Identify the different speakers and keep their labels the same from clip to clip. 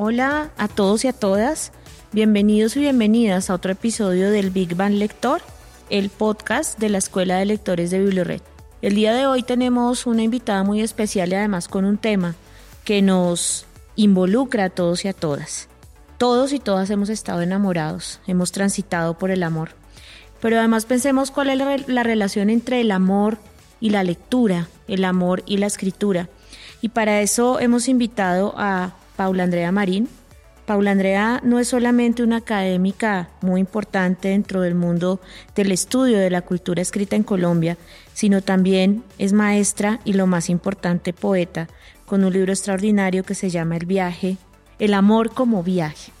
Speaker 1: Hola a todos y a todas. Bienvenidos y bienvenidas a otro episodio del Big Bang Lector, el podcast de la Escuela de Lectores de BiblioRed. El día de hoy tenemos una invitada muy especial y además con un tema que nos involucra a todos y a todas. Todos y todas hemos estado enamorados, hemos transitado por el amor. Pero además pensemos cuál es la relación entre el amor y la lectura, el amor y la escritura. Y para eso hemos invitado a Paula Andrea Marín. Paula Andrea no es solamente una académica muy importante dentro del mundo del estudio de la cultura escrita en Colombia, sino también es maestra y lo más importante, poeta, con un libro extraordinario que se llama El viaje, El amor como viaje.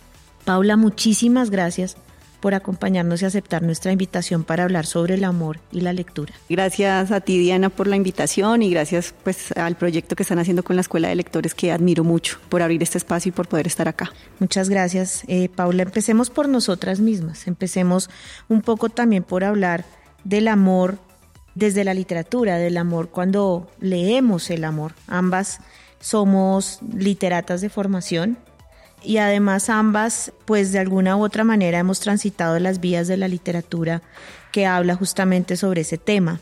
Speaker 1: Paula, muchísimas gracias por acompañarnos y aceptar nuestra invitación para hablar sobre el amor y la lectura.
Speaker 2: Gracias a ti, Diana, por la invitación y gracias pues al proyecto que están haciendo con la Escuela de Lectores que admiro mucho por abrir este espacio y por poder estar acá.
Speaker 1: Muchas gracias, eh, Paula. Empecemos por nosotras mismas. Empecemos un poco también por hablar del amor desde la literatura, del amor cuando leemos el amor. Ambas somos literatas de formación, y además ambas, pues de alguna u otra manera hemos transitado las vías de la literatura que habla justamente sobre ese tema.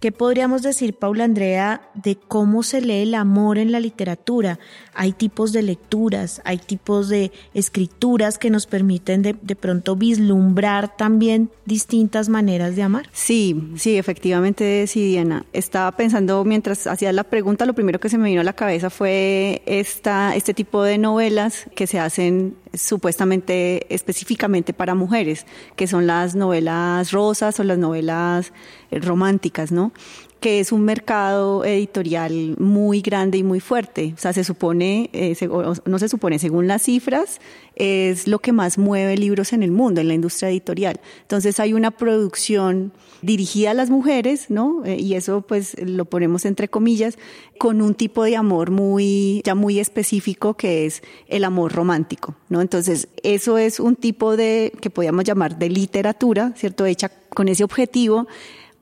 Speaker 1: ¿Qué podríamos decir, Paula Andrea, de cómo se lee el amor en la literatura? Hay tipos de lecturas, hay tipos de escrituras que nos permiten de, de, pronto vislumbrar también distintas maneras de amar.
Speaker 2: Sí, sí, efectivamente, sí, Diana. Estaba pensando mientras hacía la pregunta, lo primero que se me vino a la cabeza fue esta, este tipo de novelas que se hacen supuestamente específicamente para mujeres, que son las novelas rosas o las novelas románticas, ¿no? Que es un mercado editorial muy grande y muy fuerte. O sea, se supone, eh, no se supone, según las cifras, es lo que más mueve libros en el mundo, en la industria editorial. Entonces hay una producción dirigida a las mujeres, ¿no? Eh, y eso pues lo ponemos entre comillas, con un tipo de amor muy, ya muy específico que es el amor romántico, ¿no? Entonces eso es un tipo de, que podríamos llamar de literatura, ¿cierto? Hecha con ese objetivo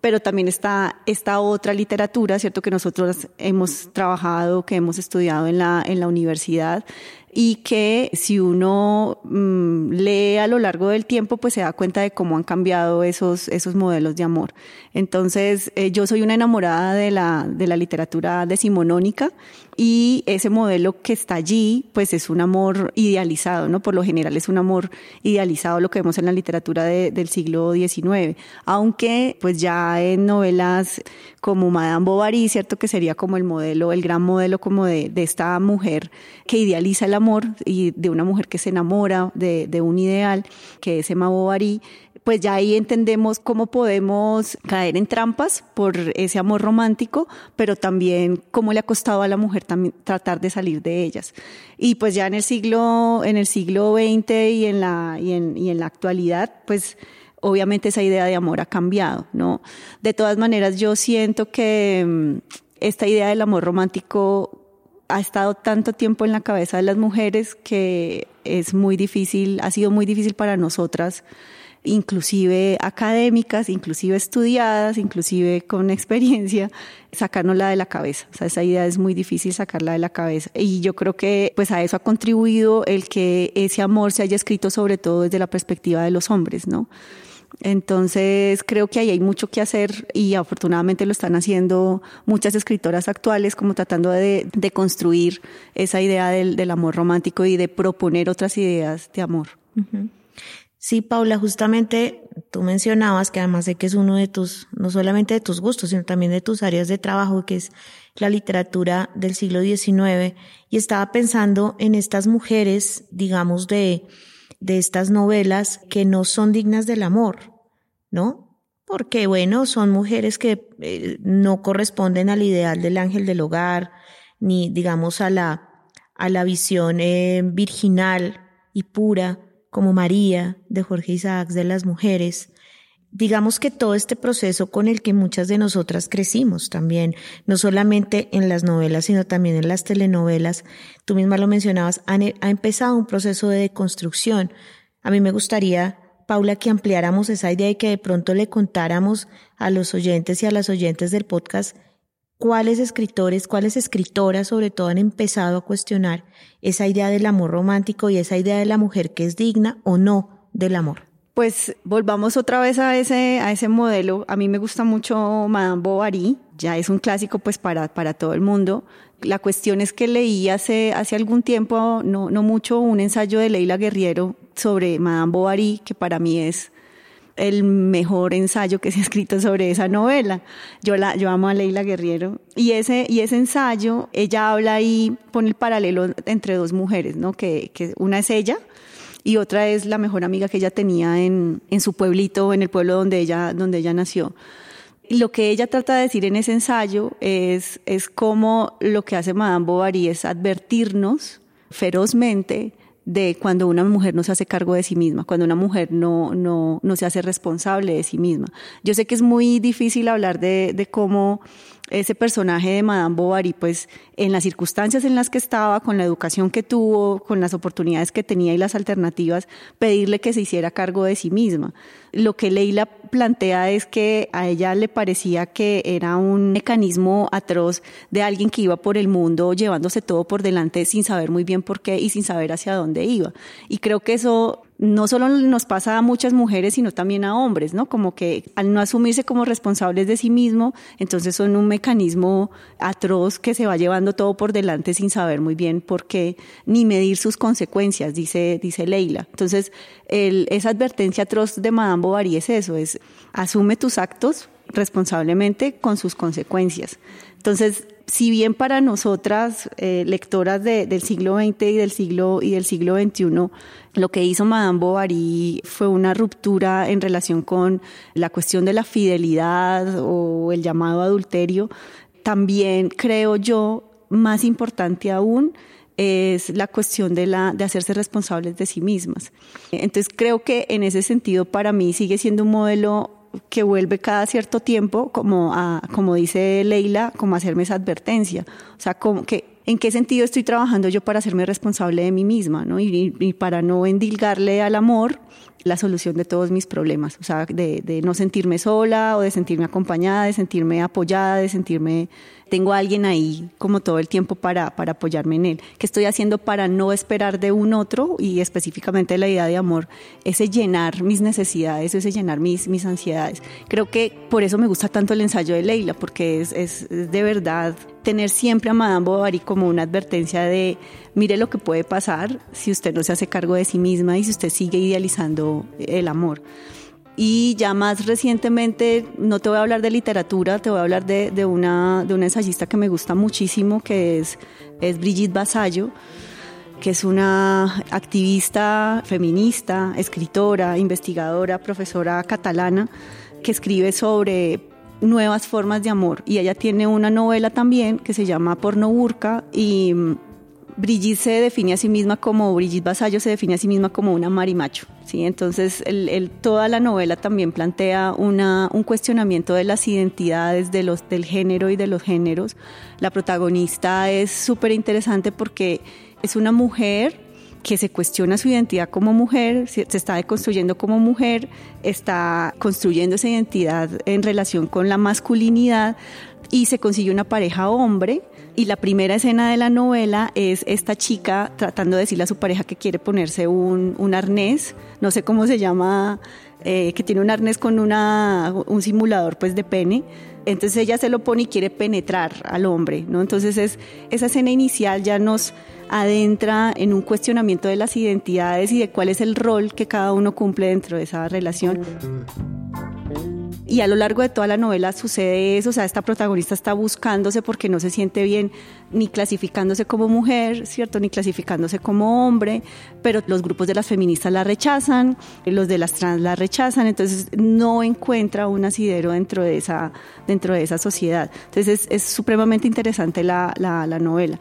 Speaker 2: pero también está esta otra literatura, ¿cierto? Que nosotros hemos trabajado, que hemos estudiado en la, en la universidad, y que si uno mmm, lee a lo largo del tiempo, pues se da cuenta de cómo han cambiado esos, esos modelos de amor. Entonces, eh, yo soy una enamorada de la, de la literatura decimonónica y ese modelo que está allí, pues es un amor idealizado, ¿no? Por lo general es un amor idealizado, lo que vemos en la literatura de, del siglo XIX, aunque pues ya en novelas como Madame Bovary, ¿cierto? Que sería como el modelo, el gran modelo como de, de esta mujer que idealiza el amor y de una mujer que se enamora de, de un ideal, que es Emma Bovary, pues ya ahí entendemos cómo podemos caer en trampas por ese amor romántico, pero también cómo le ha costado a la mujer también tratar de salir de ellas. Y pues ya en el siglo, en el siglo XX y en la, y en, y en la actualidad, pues obviamente esa idea de amor ha cambiado, ¿no? De todas maneras, yo siento que mm, esta idea del amor romántico ha estado tanto tiempo en la cabeza de las mujeres que es muy difícil, ha sido muy difícil para nosotras inclusive académicas, inclusive estudiadas, inclusive con experiencia, sacárnosla de la cabeza. O sea, esa idea es muy difícil sacarla de la cabeza. Y yo creo que pues a eso ha contribuido el que ese amor se haya escrito sobre todo desde la perspectiva de los hombres, ¿no? Entonces creo que ahí hay mucho que hacer y afortunadamente lo están haciendo muchas escritoras actuales como tratando de, de construir esa idea del, del, amor romántico y de proponer otras ideas de amor.
Speaker 1: Sí, Paula, justamente tú mencionabas que además de que es uno de tus, no solamente de tus gustos, sino también de tus áreas de trabajo, que es la literatura del siglo XIX, y estaba pensando en estas mujeres, digamos, de, de estas novelas que no son dignas del amor, ¿no? Porque, bueno, son mujeres que eh, no corresponden al ideal del ángel del hogar, ni, digamos, a la, a la visión eh, virginal y pura como María de Jorge Isaacs de las mujeres, digamos que todo este proceso con el que muchas de nosotras crecimos también, no solamente en las novelas, sino también en las telenovelas, tú misma lo mencionabas, ha empezado un proceso de deconstrucción. A mí me gustaría, Paula, que ampliáramos esa idea y que de pronto le contáramos a los oyentes y a las oyentes del podcast cuáles escritores, cuáles escritoras sobre todo han empezado a cuestionar esa idea del amor romántico y esa idea de la mujer que es digna o no del amor.
Speaker 2: Pues volvamos otra vez a ese, a ese modelo. A mí me gusta mucho Madame Bovary, ya es un clásico pues para, para todo el mundo. La cuestión es que leí hace, hace algún tiempo, no, no mucho, un ensayo de Leila Guerriero sobre Madame Bovary, que para mí es el mejor ensayo que se ha escrito sobre esa novela. Yo la, yo amo a Leila Guerriero. Y ese, y ese ensayo, ella habla ahí, pone el paralelo entre dos mujeres, ¿no? Que, que una es ella, y otra es la mejor amiga que ella tenía en, en su pueblito, en el pueblo donde ella, donde ella nació. Lo que ella trata de decir en ese ensayo es, es cómo lo que hace Madame Bovary es advertirnos ferozmente de cuando una mujer no se hace cargo de sí misma, cuando una mujer no, no, no se hace responsable de sí misma. Yo sé que es muy difícil hablar de, de cómo ese personaje de Madame Bovary, pues en las circunstancias en las que estaba, con la educación que tuvo, con las oportunidades que tenía y las alternativas, pedirle que se hiciera cargo de sí misma. Lo que Leila plantea es que a ella le parecía que era un mecanismo atroz de alguien que iba por el mundo llevándose todo por delante sin saber muy bien por qué y sin saber hacia dónde iba. Y creo que eso no solo nos pasa a muchas mujeres, sino también a hombres, ¿no? Como que al no asumirse como responsables de sí mismo, entonces son un mecanismo atroz que se va llevando todo por delante sin saber muy bien por qué, ni medir sus consecuencias, dice, dice Leila. Entonces, esa advertencia atroz de Madame Bovary es eso, es asume tus actos responsablemente con sus consecuencias. Entonces, si bien para nosotras, eh, lectoras del siglo XX y del siglo, y del siglo XXI, lo que hizo Madame Bovary fue una ruptura en relación con la cuestión de la fidelidad o el llamado adulterio, también creo yo, más importante aún, es la cuestión de, la, de hacerse responsables de sí mismas. Entonces creo que en ese sentido para mí sigue siendo un modelo que vuelve cada cierto tiempo, como, como dice Leila, como hacerme esa advertencia. O sea, como que, ¿en qué sentido estoy trabajando yo para hacerme responsable de mí misma? ¿no? Y, para no endilgarle al amor la solución de todos mis problemas. O sea, de no sentirme sola o de sentirme acompañada, de sentirme apoyada, de sentirme tengo a alguien ahí como todo el tiempo para, para apoyarme en él. ¿Qué estoy haciendo para no esperar de un otro? Y específicamente la idea de amor, ese llenar mis necesidades, ese llenar mis, mis ansiedades. Creo que por eso me gusta tanto el ensayo de Leila, porque es, es, de verdad tener siempre a Madame Bovary como una advertencia de mire lo que puede pasar si usted no se hace cargo de sí misma y si usted sigue idealizando el amor. Y ya más recientemente, no te voy a hablar de literatura, te voy a hablar de, de, una, de una ensayista que me gusta muchísimo, que es, es Brigitte Basallo, que es una activista feminista, escritora, investigadora, profesora catalana, que escribe sobre nuevas formas de amor. Y ella tiene una novela también que se llama Porno Burka Brigitte se define a sí misma como, Brigitte Basallo se define a sí misma como una marimacho, ¿sí? Entonces, toda la novela también plantea un cuestionamiento de las identidades de los, del género y de los géneros. La protagonista es súper interesante porque es una mujer que se cuestiona su identidad como mujer, se está deconstruyendo como mujer, está construyendo esa identidad en relación con la masculinidad y se consigue una pareja hombre y la primera escena de la novela es esta chica tratando de decirle a su pareja que quiere ponerse un, un arnés, no sé cómo se llama, eh, que tiene un arnés con una, un simulador pues de pene. Entonces ella se lo pone y quiere penetrar al hombre, ¿no? Entonces es, esa escena inicial ya nos adentra en un cuestionamiento de las identidades y de cuál es el rol que cada uno cumple dentro de esa relación. Y a lo largo de toda la novela sucede eso, o sea, esta protagonista está buscándose porque no se siente bien ni clasificándose como mujer, ¿cierto? Ni clasificándose como hombre, pero los grupos de las feministas la rechazan, los de las trans la rechazan, entonces no encuentra un asidero dentro de esa, dentro de esa sociedad. Entonces es, supremamente interesante la, la, la novela.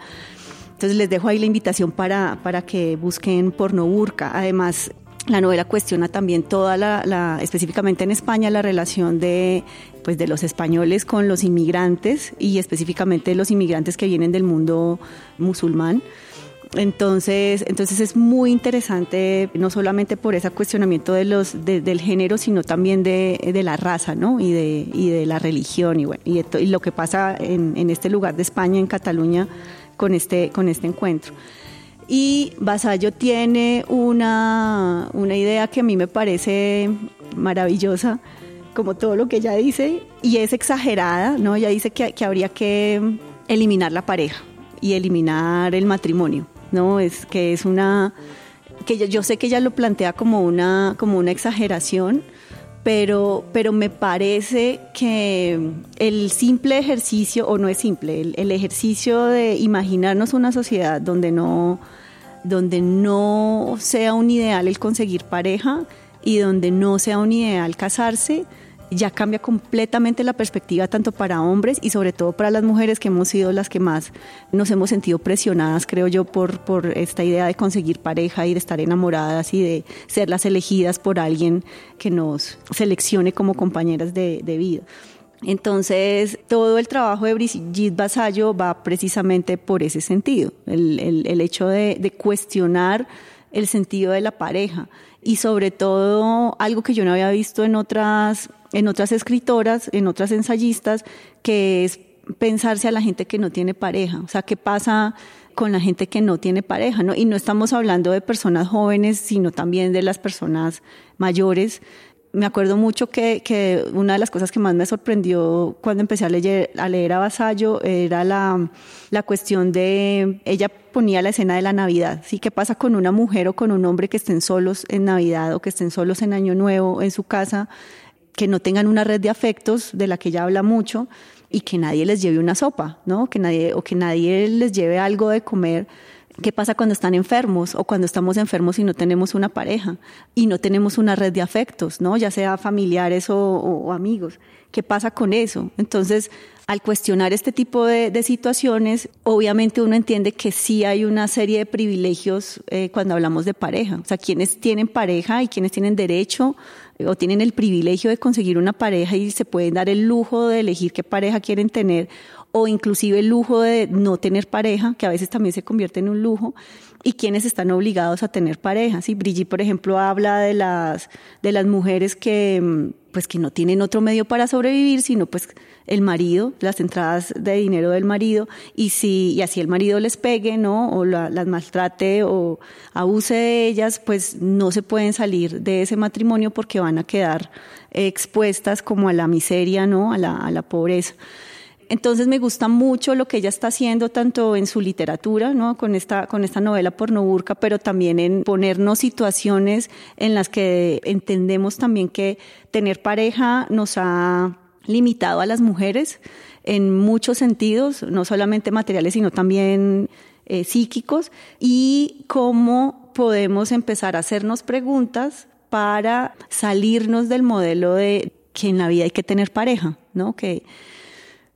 Speaker 2: Entonces les dejo ahí la invitación para, para que busquen porno burka. Además, la novela cuestiona también toda la, específicamente en España, la relación de, pues, de los españoles con los inmigrantes y específicamente los inmigrantes que vienen del mundo musulmán. Entonces, entonces es muy interesante, no solamente por ese cuestionamiento de los, del género, sino también de, la raza, ¿no? Y de, y de la religión y, bueno, y, lo que pasa en, en, este lugar de España, en Cataluña, con este, con este encuentro. Y Vasallo tiene una, una idea que a mí me parece maravillosa, como todo lo que ella dice, y es exagerada, ¿no? Ella dice que, que habría que eliminar la pareja y eliminar el matrimonio. ¿no? Es que es una que yo, sé que ella lo plantea como una como una exageración, pero pero me parece que el simple ejercicio o no es simple, el, ejercicio de imaginarnos una sociedad donde no donde no sea un ideal el conseguir pareja y donde no sea un ideal casarse, ya cambia completamente la perspectiva tanto para hombres y sobre todo para las mujeres que hemos sido las que más nos hemos sentido presionadas, creo yo, por, por esta idea de conseguir pareja y de estar enamoradas y de ser las elegidas por alguien que nos seleccione como compañeras de, vida. Entonces, todo el trabajo de Brigitte Basallo va precisamente por ese sentido, el, el, hecho de, de cuestionar el sentido de la pareja y sobre todo algo que yo no había visto en otras en otras escritoras, en otras ensayistas, que es pensarse a la gente que no tiene pareja. O sea, ¿qué pasa con la gente que no tiene pareja? Y no estamos hablando de personas jóvenes, sino también de las personas mayores. Me acuerdo mucho que, que una de las cosas que más me sorprendió cuando empecé a leer a, leer a Vasallo era la, la cuestión de, ella ponía la escena de la Navidad, ¿sí? ¿Qué pasa con una mujer o con un hombre que estén solos en Navidad o que estén solos en Año Nuevo en su casa? Que no tengan una red de afectos de la que ella habla mucho y que nadie les lleve una sopa, ¿no? Que nadie o que nadie les lleve algo de comer. ¿Qué pasa cuando están enfermos o cuando estamos enfermos y no tenemos una pareja y no tenemos una red de afectos, ¿no? Ya sea familiares o, amigos. ¿Qué pasa con eso? Entonces, al cuestionar este tipo de, situaciones, obviamente uno entiende que sí hay una serie de privilegios eh, cuando hablamos de pareja. O sea, quienes tienen pareja y quienes tienen derecho o tienen el privilegio de conseguir una pareja y se pueden dar el lujo de elegir qué pareja quieren tener o inclusive el lujo de no tener pareja, que a veces también se convierte en un lujo, y quienes están obligados a tener pareja. ¿sí? Brigitte, por ejemplo, habla de las, de las mujeres que, mm, pues, que no tienen otro medio para sobrevivir, sino pues el marido, las entradas de dinero del marido, y si y así el marido les pegue, ¿no? O las maltrate o abuse de ellas, pues no se pueden salir de ese matrimonio porque van a quedar expuestas como a la miseria, ¿no? A la, a la pobreza. Entonces me gusta mucho lo que ella está haciendo tanto en su literatura, ¿no? con, esta, con esta novela pornoburca, pero también en ponernos situaciones en las que entendemos también que tener pareja nos ha limitado a las mujeres en muchos sentidos, no solamente materiales, sino también eh, psíquicos, y cómo podemos empezar a hacernos preguntas para salirnos del modelo de que en la vida hay que tener pareja, ¿no? Que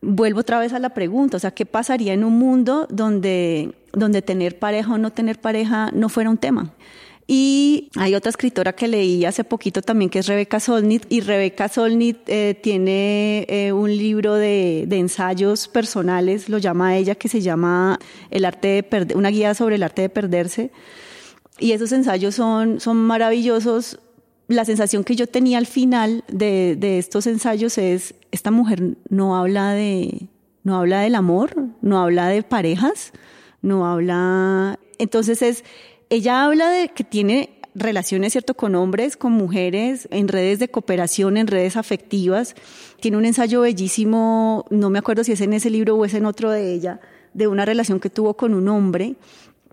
Speaker 2: vuelvo otra vez a la pregunta, o sea, ¿qué pasaría en un mundo donde, donde tener pareja o no tener pareja no fuera un tema? Y hay otra escritora que leí hace poquito también que es Rebeca Solnit y Rebeca Solnit eh, tiene eh, un libro de, ensayos personales, lo llama ella, que se llama El arte de una guía sobre el arte de perderse. Y esos ensayos son, son maravillosos. La sensación que yo tenía al final de, de estos ensayos es, esta mujer no habla de, no habla del amor, no habla de parejas, no habla, entonces es, ella habla de que tiene relaciones, ¿cierto?, con hombres, con mujeres, en redes de cooperación, en redes afectivas. Tiene un ensayo bellísimo, no me acuerdo si es en ese libro o es en otro de ella, de una relación que tuvo con un hombre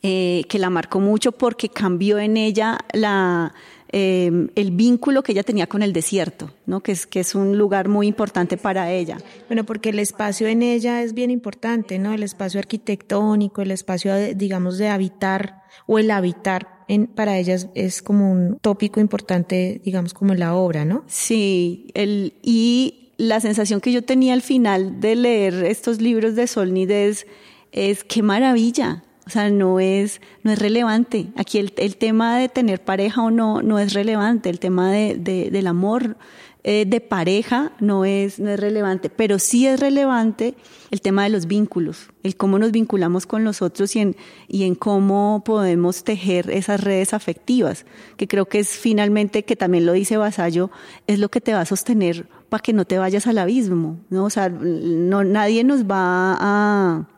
Speaker 2: eh, que la marcó mucho porque cambió en ella la, Em, el vínculo que ella tenía con el desierto, ¿no? que, es, que es un lugar muy importante para ella.
Speaker 1: Bueno, porque el espacio en ella es bien importante, ¿no? El espacio arquitectónico, el espacio, digamos, de habitar o el habitar en, para ellas es como un tópico importante, digamos, como en la obra, ¿no?
Speaker 2: Sí, el, y la sensación que yo tenía al final de leer estos libros de Solnit es, es qué maravilla. O sea, no es, no es relevante. Aquí el, el tema de tener pareja o no no es relevante. El tema de, de, del amor eh, de pareja no es, no es relevante, pero sí es relevante el tema de los vínculos, el cómo nos vinculamos con los otros y en, y en cómo podemos tejer esas redes afectivas, que creo que es finalmente, que también lo dice Vasallo, es lo que te va a sostener para que no te vayas al abismo, ¿no? O sea, no, nadie nos va a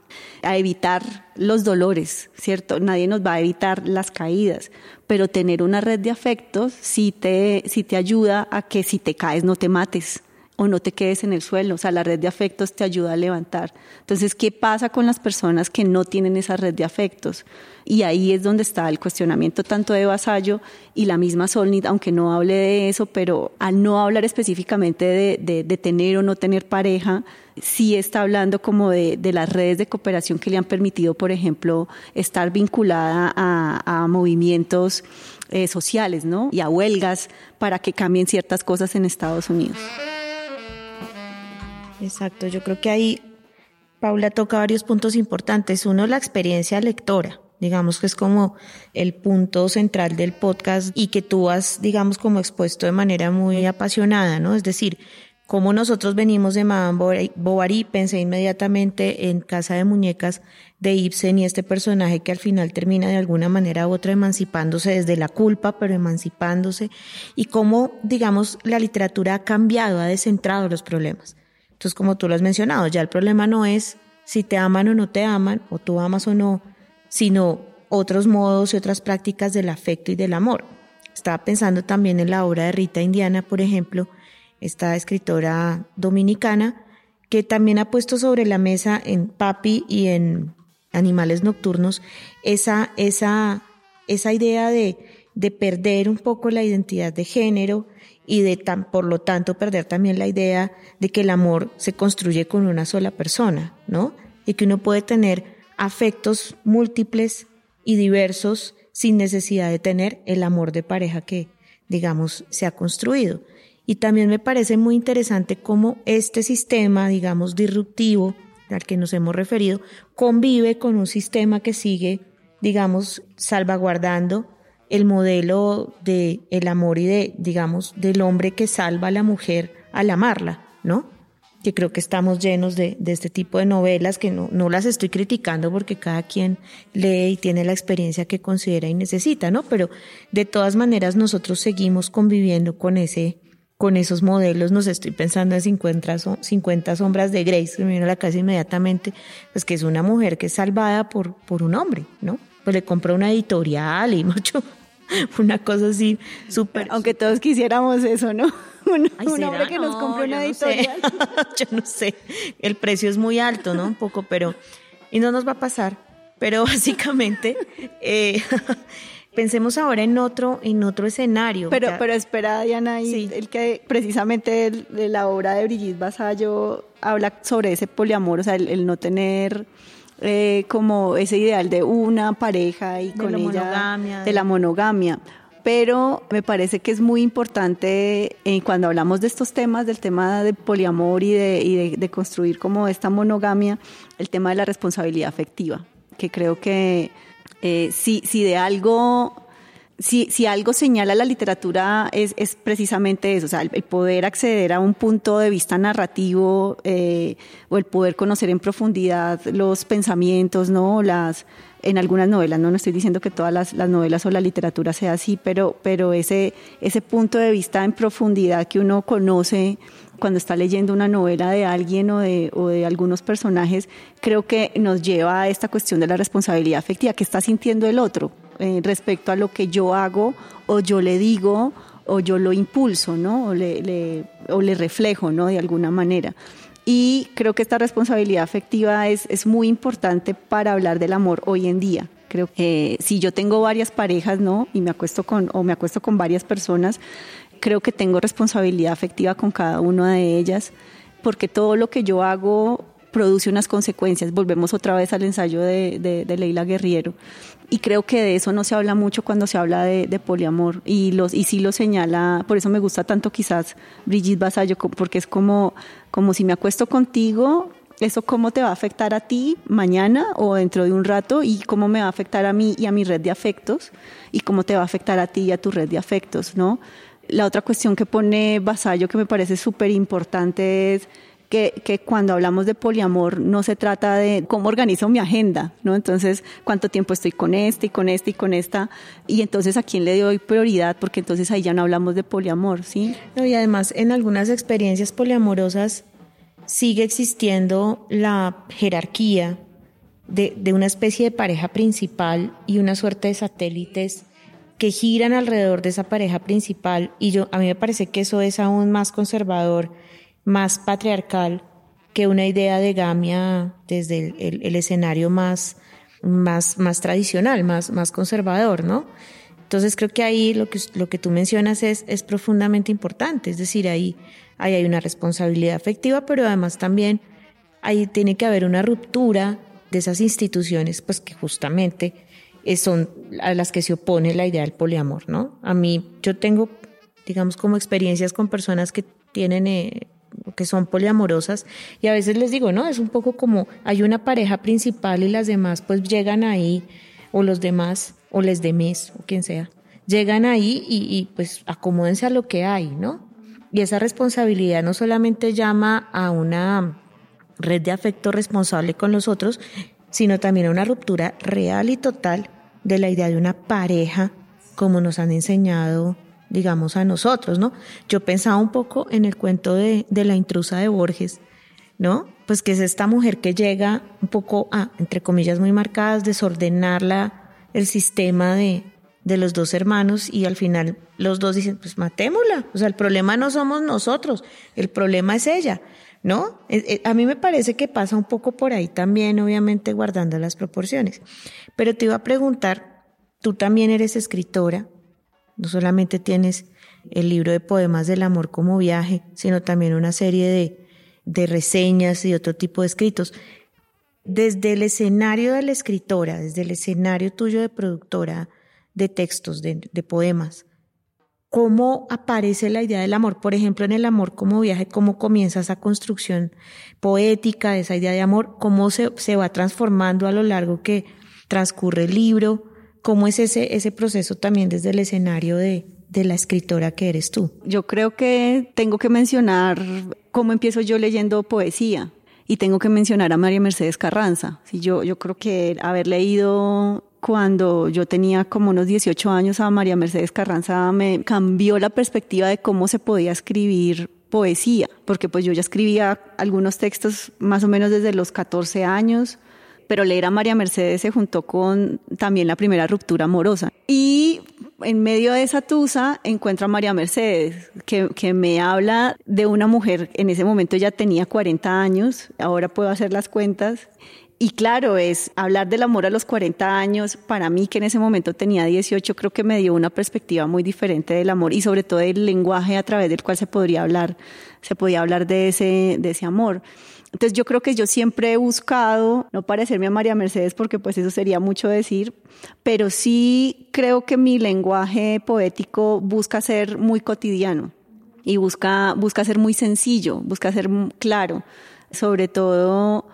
Speaker 2: a evitar los dolores, ¿cierto? Nadie nos va a evitar las caídas, pero tener una red de afectos sí te, sí te ayuda a que si te caes no te mates o no te quedes en el suelo. O sea, la red de afectos te ayuda a levantar. Entonces, ¿qué pasa con las personas que no tienen esa red de afectos? Y ahí es donde está el cuestionamiento tanto de Vasallo y la misma Solnit, aunque no hable de eso, pero al no hablar específicamente de, tener o no tener pareja, sí está hablando como de, las redes de cooperación que le han permitido, por ejemplo, estar vinculada a, a movimientos eh, sociales, ¿no? Y a huelgas para que cambien ciertas cosas en Estados Unidos.
Speaker 1: Exacto, yo creo que ahí Paula toca varios puntos importantes. Uno, la experiencia lectora, digamos que es como el punto central del podcast y que tú has, digamos, como expuesto de manera muy apasionada, ¿no? Es decir, como nosotros venimos de Madame Bovary, pensé inmediatamente en Casa de Muñecas de Ibsen y este personaje que al final termina de alguna manera u otra emancipándose desde la culpa, pero emancipándose, y cómo, digamos, la literatura ha cambiado, ha descentrado los problemas. Entonces, como tú lo has mencionado, ya el problema no es si te aman o no te aman, o tú amas o no, sino otros modos y otras prácticas del afecto y del amor. Estaba pensando también en la obra de Rita Indiana, por ejemplo, esta escritora dominicana, que también ha puesto sobre la mesa en Papi y en Animales Nocturnos esa, esa, esa idea de, de perder un poco la identidad de género, y de tan, por lo tanto perder también la idea de que el amor se construye con una sola persona, ¿no? Y que uno puede tener afectos múltiples y diversos sin necesidad de tener el amor de pareja que, digamos, se ha construido. Y también me parece muy interesante cómo este sistema, digamos, disruptivo al que nos hemos referido, convive con un sistema que sigue, digamos, salvaguardando el modelo de el amor y de, digamos, del hombre que salva a la mujer al amarla, ¿no? Que creo que estamos llenos de, de este tipo de novelas que no, no las estoy criticando porque cada quien lee y tiene la experiencia que considera y necesita, ¿no? Pero de todas maneras nosotros seguimos conviviendo con ese, con esos modelos, nos estoy pensando en 50, 50 sombras de Grace, que me viene a la casa inmediatamente, pues que es una mujer que es salvada por, por un hombre, ¿no? Pues le compra una editorial y mucho, una cosa así súper.
Speaker 2: Aunque todos quisiéramos eso, ¿no? Un, hombre que nos compre una editorial.
Speaker 1: yo no sé. El precio es muy alto, ¿no? Un poco, pero. Y no nos va a pasar. Pero básicamente. Eh, pensemos ahora en otro, en otro escenario.
Speaker 2: Pero, pero espera, Diana, y el que precisamente de la obra de Brigitte Basallo habla sobre ese poliamor, o sea, el no tener eh, como ese ideal de una pareja y con ella de la monogamia. Pero me parece que es muy importante eh, cuando hablamos de estos temas, del tema de poliamor y, de, y de, construir como esta monogamia, el tema de la responsabilidad afectiva, que creo que eh, si, si de algo si, si, algo señala la literatura es, es precisamente eso, o sea, el, poder acceder a un punto de vista narrativo eh, o el poder conocer en profundidad los pensamientos, ¿no? Las, en algunas novelas, no, no estoy diciendo que todas las, las, novelas o la literatura sea así, pero, pero ese, ese punto de vista en profundidad que uno conoce cuando está leyendo una novela de alguien o de, o de algunos personajes, creo que nos lleva a esta cuestión de la responsabilidad afectiva que está sintiendo el otro eh, respecto a lo que yo hago o yo le digo o yo lo impulso, ¿no? O le, o le reflejo, ¿no? De alguna manera. Y creo que esta responsabilidad afectiva es, es muy importante para hablar del amor hoy en día. Creo que si yo tengo varias parejas, ¿no? Y me acuesto con, o me acuesto con varias personas, creo que tengo responsabilidad afectiva con cada una de ellas, porque todo lo que yo hago produce unas consecuencias. Volvemos otra vez al ensayo de, de Leila Guerriero y creo que de eso no se habla mucho cuando se habla de, poliamor y los y sí lo señala por eso me gusta tanto quizás Brigitte Basallo porque es como como si me acuesto contigo ¿eso cómo te va a afectar a ti mañana o dentro de un rato? ¿Y cómo me va a afectar a mí y a mi red de afectos? ¿Y cómo te va a afectar a ti y a tu red de afectos, no? La otra cuestión que pone Basayo que me parece súper importante es que, cuando hablamos de poliamor no se trata de cómo organizo mi agenda, ¿no? Entonces, cuánto tiempo estoy con este y con este y con esta, y entonces a quién le doy prioridad, porque entonces ahí ya no hablamos de poliamor, ¿sí?
Speaker 1: No, y además en algunas experiencias poliamorosas sigue existiendo la jerarquía de, de una especie de pareja principal y una suerte de satélites que giran alrededor de esa pareja principal y yo a mí me parece que eso es aún más conservador más patriarcal que una idea de gamia desde el, escenario más, más, más tradicional, más, más conservador, ¿no? Entonces creo que ahí lo que, lo que tú mencionas es, es profundamente importante, es decir, ahí, ahí hay una responsabilidad afectiva, pero además también ahí tiene que haber una ruptura de esas instituciones, pues que justamente son a las que se opone la idea del poliamor, ¿no? A mí, yo tengo, digamos, como experiencias con personas que tienen eh, que son poliamorosas y a veces les digo, no, es un poco como hay una pareja principal y las demás pues llegan ahí o los demás o les mes o quien sea, llegan ahí y, y pues acomódense a lo que hay, ¿no? Y esa responsabilidad no solamente llama a una red de afecto responsable con los otros, sino también a una ruptura real y total de la idea de una pareja como nos han enseñado digamos, a nosotros, ¿no? Yo pensaba un poco en el cuento de, de la intrusa de Borges, ¿no? Pues que es esta mujer que llega un poco a, entre comillas muy marcadas, desordenarla el sistema de, de los dos hermanos y al final los dos dicen, pues matémosla. O sea, el problema no somos nosotros, el problema es ella, ¿no? Eh, eh, a mí me parece que pasa un poco por ahí también, obviamente guardando las proporciones. Pero te iba a preguntar, tú también eres escritora, no solamente tienes el libro de poemas del amor como viaje, sino también una serie de, de reseñas y otro tipo de escritos. Desde el escenario de la escritora, desde el escenario tuyo de productora de textos, de, de poemas, ¿cómo aparece la idea del amor? Por ejemplo, en el amor como viaje, ¿cómo comienza esa construcción poética esa idea de amor? ¿Cómo se, se va transformando a lo largo que transcurre el libro? ¿Cómo es ese, ese proceso también desde el escenario de, de la escritora que eres tú?
Speaker 2: Yo creo que tengo que mencionar cómo empiezo yo leyendo poesía y tengo que mencionar a María Mercedes Carranza. Sí, yo, yo creo que haber leído cuando yo tenía como unos 18 años a María Mercedes Carranza me cambió la perspectiva de cómo se podía escribir poesía, porque pues yo ya escribía algunos textos más o menos desde los 14 años, pero leer a María Mercedes se juntó con también la primera ruptura amorosa. Y en medio de esa tusa encuentro a María Mercedes, que, que, me habla de una mujer, en ese momento ya tenía 40 años, ahora puedo hacer las cuentas. Y claro, es hablar del amor a los 40 años, para mí que en ese momento tenía 18, creo que me dio una perspectiva muy diferente del amor y sobre todo del lenguaje a través del cual se podría hablar, se podía hablar de ese, de ese amor. Entonces yo creo que yo siempre he buscado, no parecerme a María Mercedes porque pues eso sería mucho decir, pero sí creo que mi lenguaje poético busca ser muy cotidiano y busca, busca ser muy sencillo, busca ser claro, sobre todo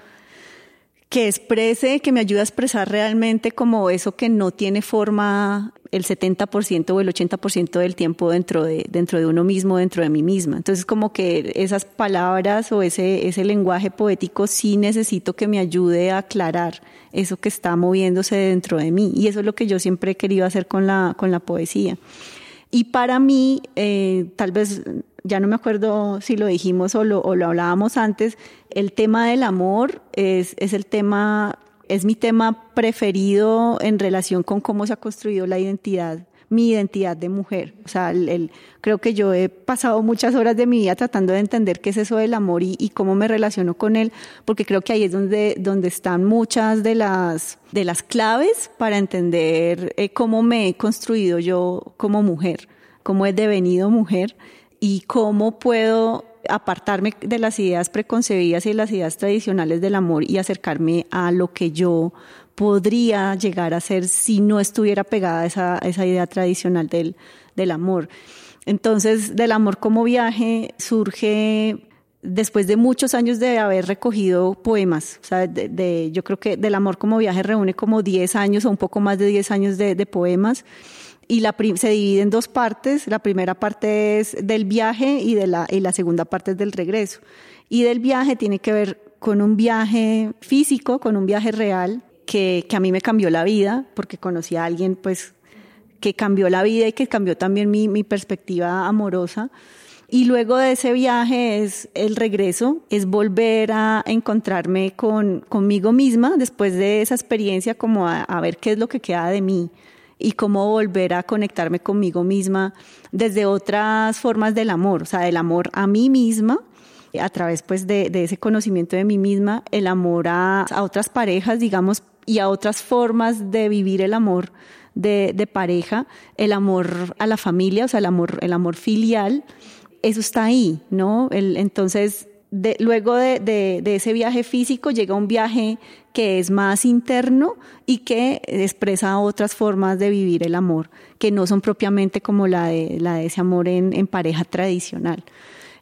Speaker 2: que exprese, que me ayude a expresar realmente como eso que no tiene forma el 70% o el 80% del tiempo dentro de, dentro de uno mismo, dentro de mí misma. Entonces como que esas palabras o ese, ese lenguaje poético sí necesito que me ayude a aclarar eso que está moviéndose dentro de mí. Y eso es lo que yo siempre he querido hacer con la, con la poesía. Y para mí, eh, tal vez ya no me acuerdo si lo dijimos o lo, hablábamos antes, el tema del amor es, el tema, es mi tema preferido en relación con cómo se ha construido la identidad mi identidad de mujer. O sea, creo que yo he pasado muchas horas de mi vida tratando de entender qué es eso del amor y, y, cómo me relaciono con él, porque creo que ahí es donde, donde están muchas de las, de las claves para entender eh, cómo me he construido yo como mujer, cómo he devenido mujer y cómo puedo apartarme de las ideas preconcebidas y las ideas tradicionales del amor y acercarme a lo que yo podría llegar a ser si no estuviera pegada a esa, idea tradicional del, amor. Entonces, del amor como viaje surge después de muchos años de haber recogido poemas, yo creo que Del Amor como Viaje reúne como 10 años o un poco más de 10 años de poemas, y la se divide en dos partes. La primera parte es del viaje y, de la, y la segunda parte es del regreso. Y del viaje tiene que ver con un viaje físico, con un viaje real, que, que a mí me cambió la vida, porque conocí a alguien pues que cambió la vida y que cambió también mi, mi perspectiva amorosa. Y luego de ese viaje es el regreso, es volver a encontrarme con, conmigo misma después de esa experiencia, como a, a ver qué es lo que queda de mí, y cómo volver a conectarme conmigo misma desde otras formas del amor, o sea, del amor a mí misma, a través pues de, ese conocimiento de mí misma, el amor a, a, otras parejas, digamos, y a otras formas de vivir el amor de, de pareja, el amor a la familia, o sea, el amor, el amor filial, eso está ahí, ¿no? Entonces, de, luego de, de, de, ese viaje físico llega un viaje que es más interno y que expresa otras formas de vivir el amor, que no son propiamente como la de, ese amor en, pareja tradicional.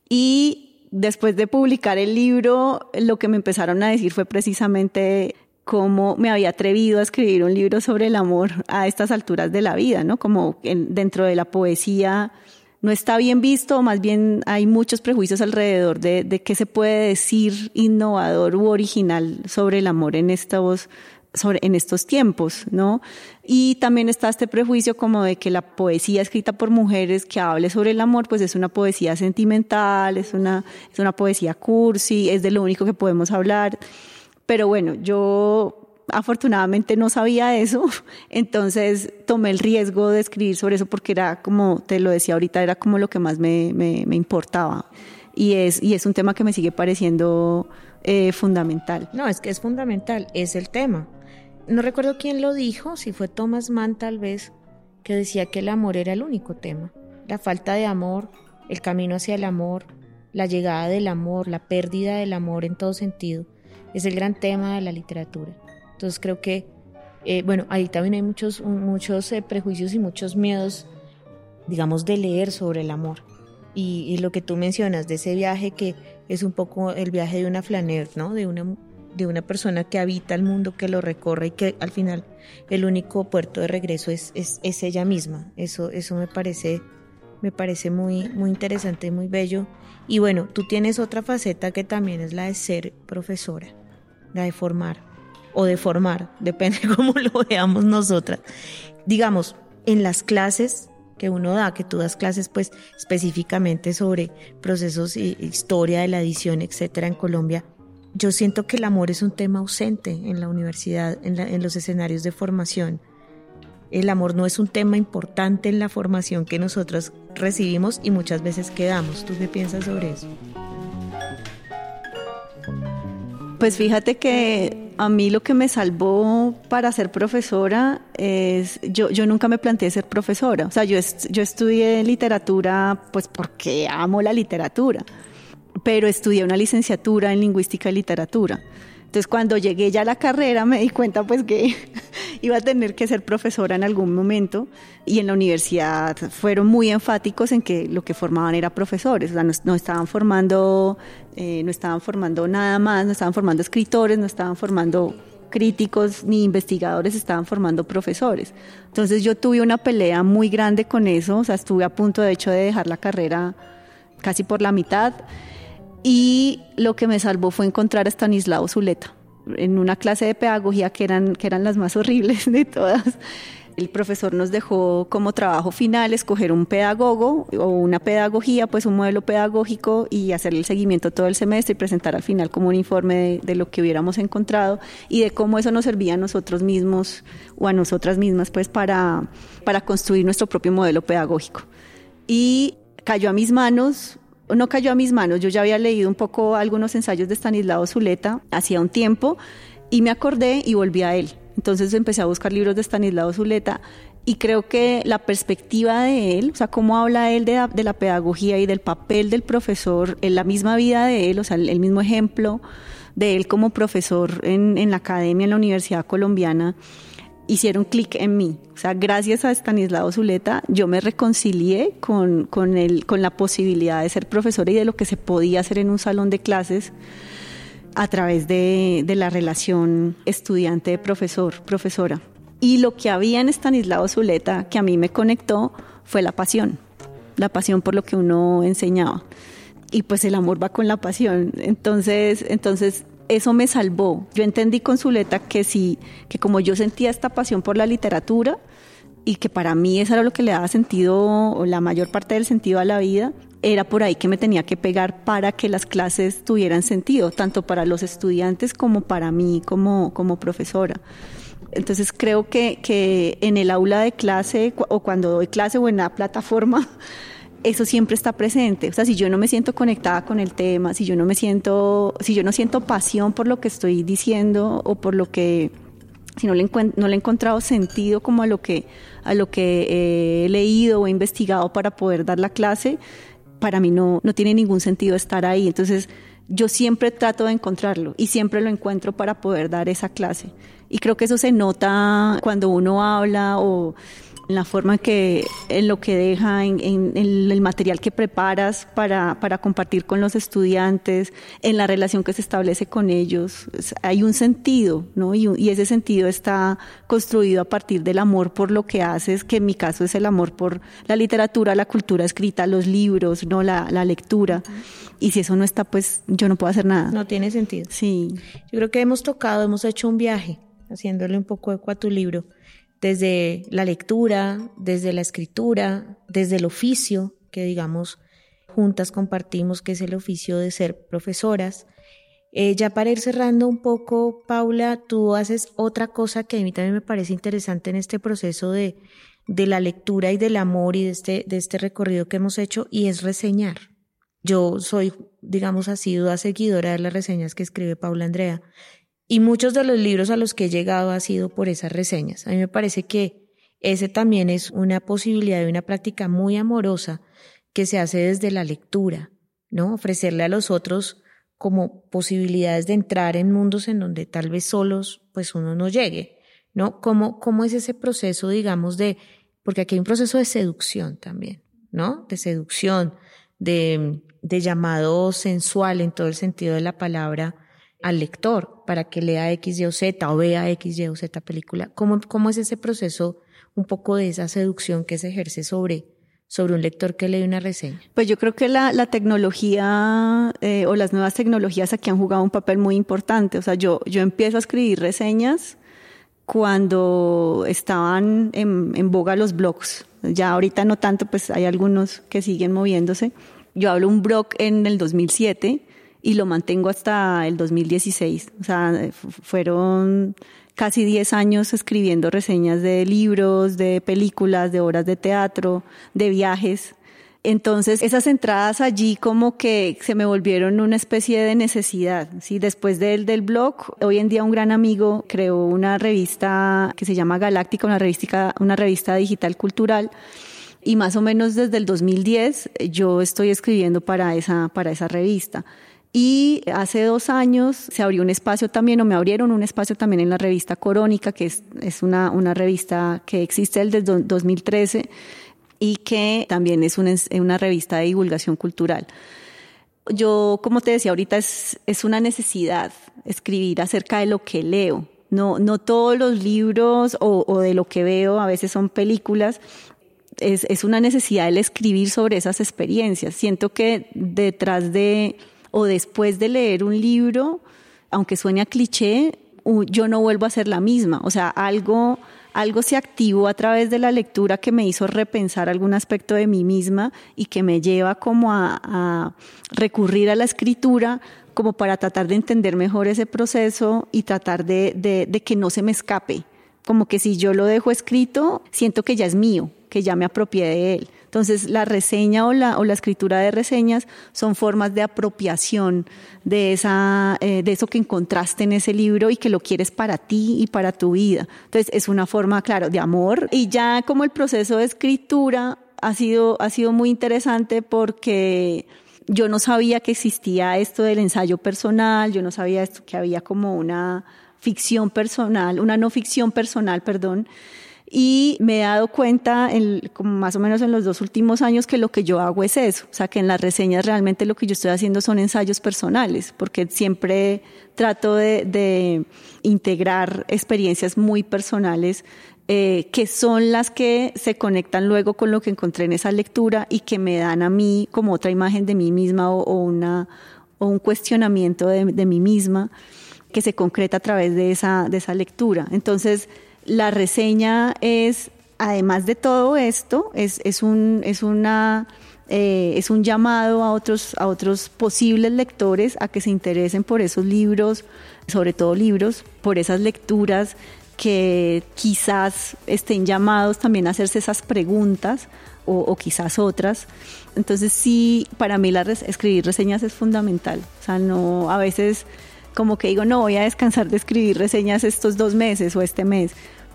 Speaker 2: Y después de publicar el libro, lo que me empezaron a decir fue precisamente cómo me había atrevido a escribir un libro sobre el amor a estas alturas de la vida, ¿no? Como en, dentro de la poesía no está bien visto, más bien hay muchos prejuicios alrededor de, de qué se puede decir innovador u original sobre el amor en estos, sobre, en estos tiempos, ¿no? Y también está este prejuicio como de que la poesía escrita por mujeres que hable sobre el amor, pues es una poesía sentimental, es una, es una poesía cursi, es de lo único que podemos hablar. Pero bueno, yo afortunadamente no sabía eso, entonces tomé el riesgo de escribir sobre eso porque era como, te lo decía ahorita, era como lo que más me, me, importaba. Y es, y es un tema que me sigue pareciendo eh, fundamental.
Speaker 1: No, es que es fundamental, es el tema. No recuerdo quién lo dijo, si fue Thomas Mann tal vez, que decía que el amor era el único tema. La falta de amor, el camino hacia el amor, la llegada del amor, la pérdida del amor en todo sentido, es el gran tema de la literatura. Entonces creo que, eh, bueno, ahí también hay muchos, muchos eh, prejuicios y muchos miedos, digamos, de leer sobre el amor. Y, y, lo que tú mencionas de ese viaje que es un poco el viaje de una flaner, ¿no? De una, de una persona que habita el mundo, que lo recorre y que al final el único puerto de regreso es, es, es ella misma. Eso, eso me parece, me parece muy, muy interesante muy bello. Y bueno, tú tienes otra faceta que también es la de ser profesora, la de formar o de formar, depende cómo lo veamos nosotras. Digamos, en las clases que uno da, que tú das clases pues específicamente sobre procesos e historia de la edición, etcétera, en Colombia, yo siento que el amor es un tema ausente en la universidad, en, en los escenarios de formación. El amor no es un tema importante en la formación que nosotros recibimos y muchas veces quedamos. ¿Tú qué piensas sobre eso?
Speaker 2: Pues fíjate que a mí lo que me salvó para ser profesora es, yo, yo nunca me planteé ser profesora. O sea, yo, yo estudié literatura pues porque amo la literatura, pero estudié una licenciatura en lingüística y literatura. Entonces cuando llegué ya a la carrera me di cuenta pues que iba a tener que ser profesora en algún momento y en la universidad fueron muy enfáticos en que lo que formaban era profesores, o sea, no, estaban formando, eh, no estaban formando nada más, no estaban formando escritores, no estaban formando críticos ni investigadores, estaban formando profesores. Entonces yo tuve una pelea muy grande con eso, o sea, estuve a punto de hecho de dejar la carrera casi por la mitad y lo que me salvó fue encontrar a Stanislao Zuleta en una clase de pedagogía que eran, que eran las más horribles de todas. El profesor nos dejó como trabajo final escoger un pedagogo o una pedagogía, pues un modelo pedagógico y hacer el seguimiento todo el semestre y presentar al final como un informe de, de, lo que hubiéramos encontrado y de cómo eso nos servía a nosotros mismos o a nosotras mismas pues para, para construir nuestro propio modelo pedagógico. Y cayó a mis manos no cayó a mis manos. Yo ya había leído un poco algunos ensayos de Stanislao Zuleta hacía un tiempo y me acordé y volví a él. Entonces empecé a buscar libros de Stanislao Zuleta y creo que la perspectiva de él, o sea, cómo habla él de la, pedagogía y del papel del profesor en la misma vida de él, o sea, el, mismo ejemplo de él como profesor en la academia, en la Universidad Colombiana, hicieron clic en mí. O sea, gracias a Stanislao Zuleta yo me reconcilié con, con, el, con la posibilidad de ser profesora y de lo que se podía hacer en un salón de clases a través de, de la relación estudiante-profesor, profesora. Y lo que había en Stanislao Zuleta que a mí me conectó fue la pasión, la pasión por lo que uno enseñaba. Y pues el amor va con la pasión. Entonces, entonces eso me salvó. Yo entendí con Zuleta que sí, que como yo sentía esta pasión por la literatura y que para mí eso era lo que le daba sentido, la mayor parte del sentido a la vida, era por ahí que me tenía que pegar para que las clases tuvieran sentido, tanto para los estudiantes como para mí como, como profesora. Entonces creo que, que en el aula de clase o cuando doy clase o en la plataforma, eso siempre está presente. O sea, si yo no me siento conectada con el tema, si yo no me siento, si yo no siento pasión por lo que estoy diciendo o por lo que, si no le, no le he encontrado sentido como a lo que, a lo que he leído o he investigado para poder dar la clase, para mí no, no tiene ningún sentido estar ahí. Entonces, yo siempre trato de encontrarlo y siempre lo encuentro para poder dar esa clase. Y creo que eso se nota cuando uno habla o la forma que, en lo que deja, en, el material que preparas para, para, compartir con los estudiantes, en la relación que se establece con ellos. Hay un sentido, ¿no? Y, y, ese sentido está construido a partir del amor por lo que haces, que en mi caso es el amor por la literatura, la cultura escrita, los libros, ¿no? La, la lectura. Y si eso no está, pues yo no puedo hacer nada.
Speaker 1: No tiene sentido.
Speaker 2: Sí.
Speaker 1: Yo creo que hemos tocado, hemos hecho un viaje, haciéndole un poco eco a tu libro desde la lectura, desde la escritura, desde el oficio, que digamos juntas compartimos, que es el oficio de ser profesoras. Eh, ya para ir cerrando un poco, Paula, tú haces otra cosa que a mí también me parece interesante en este proceso de, de la lectura y del amor y de este, de este recorrido que hemos hecho, y es reseñar. Yo soy, digamos, asidua seguidora de las reseñas que escribe Paula Andrea, y muchos de los libros a los que he llegado ha sido por esas reseñas. A mí me parece que ese también es una posibilidad de una práctica muy amorosa que se hace desde la lectura, ¿no? Ofrecerle a los otros como posibilidades de entrar en mundos en donde tal vez solos pues uno no llegue, ¿no? ¿Cómo, cómo es ese proceso, digamos, de, porque aquí hay un proceso de seducción también, ¿no? De seducción, de, de llamado sensual en todo el sentido de la palabra, al lector para que lea X, Y o Z o vea X, Y o Z película. ¿Cómo, cómo es ese proceso, un poco de esa seducción que se ejerce sobre, sobre un lector que lee una reseña?
Speaker 2: Pues yo creo que la, la tecnología eh, o las nuevas tecnologías aquí han jugado un papel muy importante. O sea, yo, yo empiezo a escribir reseñas cuando estaban en, en boga los blogs. Ya ahorita no tanto, pues hay algunos que siguen moviéndose. Yo hablo un blog en el 2007 y lo mantengo hasta el 2016. O sea, fueron casi 10 años escribiendo reseñas de libros, de películas, de obras de teatro, de viajes. Entonces, esas entradas allí como que se me volvieron una especie de necesidad. ¿sí? Después del, del blog, hoy en día un gran amigo creó una revista que se llama Galáctica, una revista, una revista digital cultural. Y más o menos desde el 2010 yo estoy escribiendo para esa, para esa revista. Y hace dos años se abrió un espacio también, o me abrieron un espacio también en la revista Corónica, que es, una, revista que existe desde 2013 y que también es una, revista de divulgación cultural. Yo, como te decía ahorita, es, una necesidad escribir acerca de lo que leo. No, no todos los libros o, de lo que veo, a veces son películas, es, una necesidad el escribir sobre esas experiencias. Siento que detrás de o después de leer un libro, aunque suene a cliché, yo no vuelvo a ser la misma. O sea, algo, algo se activó a través de la lectura que me hizo repensar algún aspecto de mí misma y que me lleva como a, recurrir a la escritura como para tratar de entender mejor ese proceso y tratar de, de que no se me escape. Como que si yo lo dejo escrito, siento que ya es mío, que ya me apropié de él. Entonces, la reseña o la, o la escritura de reseñas son formas de apropiación de, esa, eh, de eso que encontraste en ese libro y que lo quieres para ti y para tu vida. Entonces, es una forma, claro, de amor. Y ya como el proceso de escritura ha sido, ha sido muy interesante porque yo no sabía que existía esto del ensayo personal, yo no sabía esto, que había como una ficción personal, una no ficción personal, perdón, y me he dado cuenta, en, como más o menos en los dos últimos años, que lo que yo hago es eso. O sea, que en las reseñas realmente lo que yo estoy haciendo son ensayos personales, porque siempre trato de, integrar experiencias muy personales eh, que son las que se conectan luego con lo que encontré en esa lectura y que me dan a mí como otra imagen de mí misma o, o una, o un cuestionamiento de, de, mí misma que se concreta a través de esa, de esa lectura. Entonces, la reseña es, además de todo esto, es, es, un, es, una, eh, es un llamado a otros, a otros posibles lectores a que se interesen por esos libros, sobre todo libros, por esas lecturas que quizás estén llamados también a hacerse esas preguntas o, quizás otras. Entonces sí, para mí la escribir reseñas es fundamental. O sea, no, a veces como que digo, no, voy a descansar de escribir reseñas estos dos meses o este mes,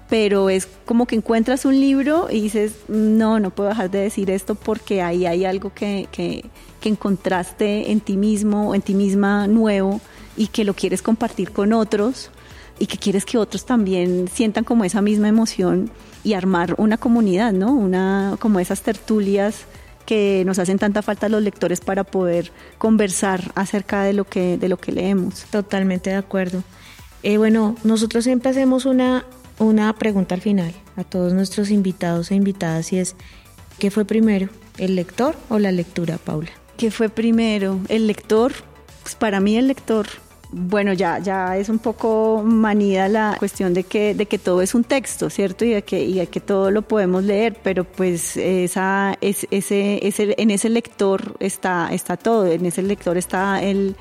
Speaker 2: pero es como que encuentras un libro y dices, no, no puedo dejar de decir esto porque ahí hay algo que, que, que encontraste en ti mismo, en ti misma nuevo y que lo quieres compartir con otros y que quieres que otros también sientan como esa misma emoción y armar una comunidad, ¿no? Una como esas tertulias que nos hacen tanta falta los lectores para poder conversar acerca de lo que, de lo que leemos.
Speaker 1: Totalmente de acuerdo. Eh, bueno, nosotros siempre hacemos una, una pregunta al final a todos nuestros invitados e invitadas y es, ¿qué fue primero, el lector o la lectura, Paula?
Speaker 2: ¿Qué fue primero, el lector? Pues para mí el lector bueno, ya, ya es un poco manida la cuestión de que, de que todo es un texto, ¿cierto? Y de que, y de que todo lo podemos leer, pero pues esa, es, ese, ese, en ese lector está, está todo, en ese lector está el,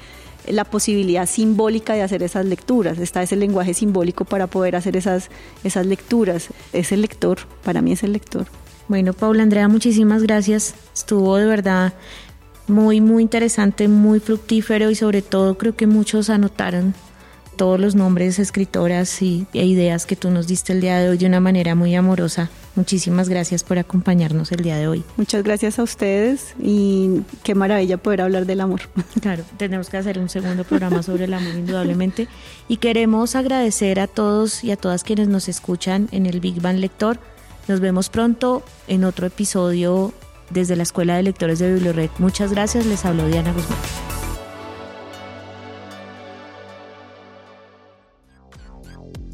Speaker 2: la posibilidad simbólica de hacer esas lecturas, está ese lenguaje simbólico para poder hacer esas, esas lecturas. Es el lector, para mí es el lector.
Speaker 1: Bueno, Paula Andrea, muchísimas gracias. Estuvo de verdad muy, muy interesante, muy fructífero y sobre todo creo que muchos anotaron todos los nombres, escritoras y, e ideas que tú nos diste el día de hoy de una manera muy amorosa. Muchísimas gracias por acompañarnos el día de hoy.
Speaker 2: Muchas gracias a ustedes y qué maravilla poder hablar del amor.
Speaker 1: Claro, tenemos que hacer un segundo programa sobre el amor indudablemente y queremos agradecer a todos y a todas quienes nos escuchan en el Big Bang Lector. Nos vemos pronto en otro episodio desde la Escuela de Lectores de Bibliored. Muchas gracias, les habló Diana Guzmán.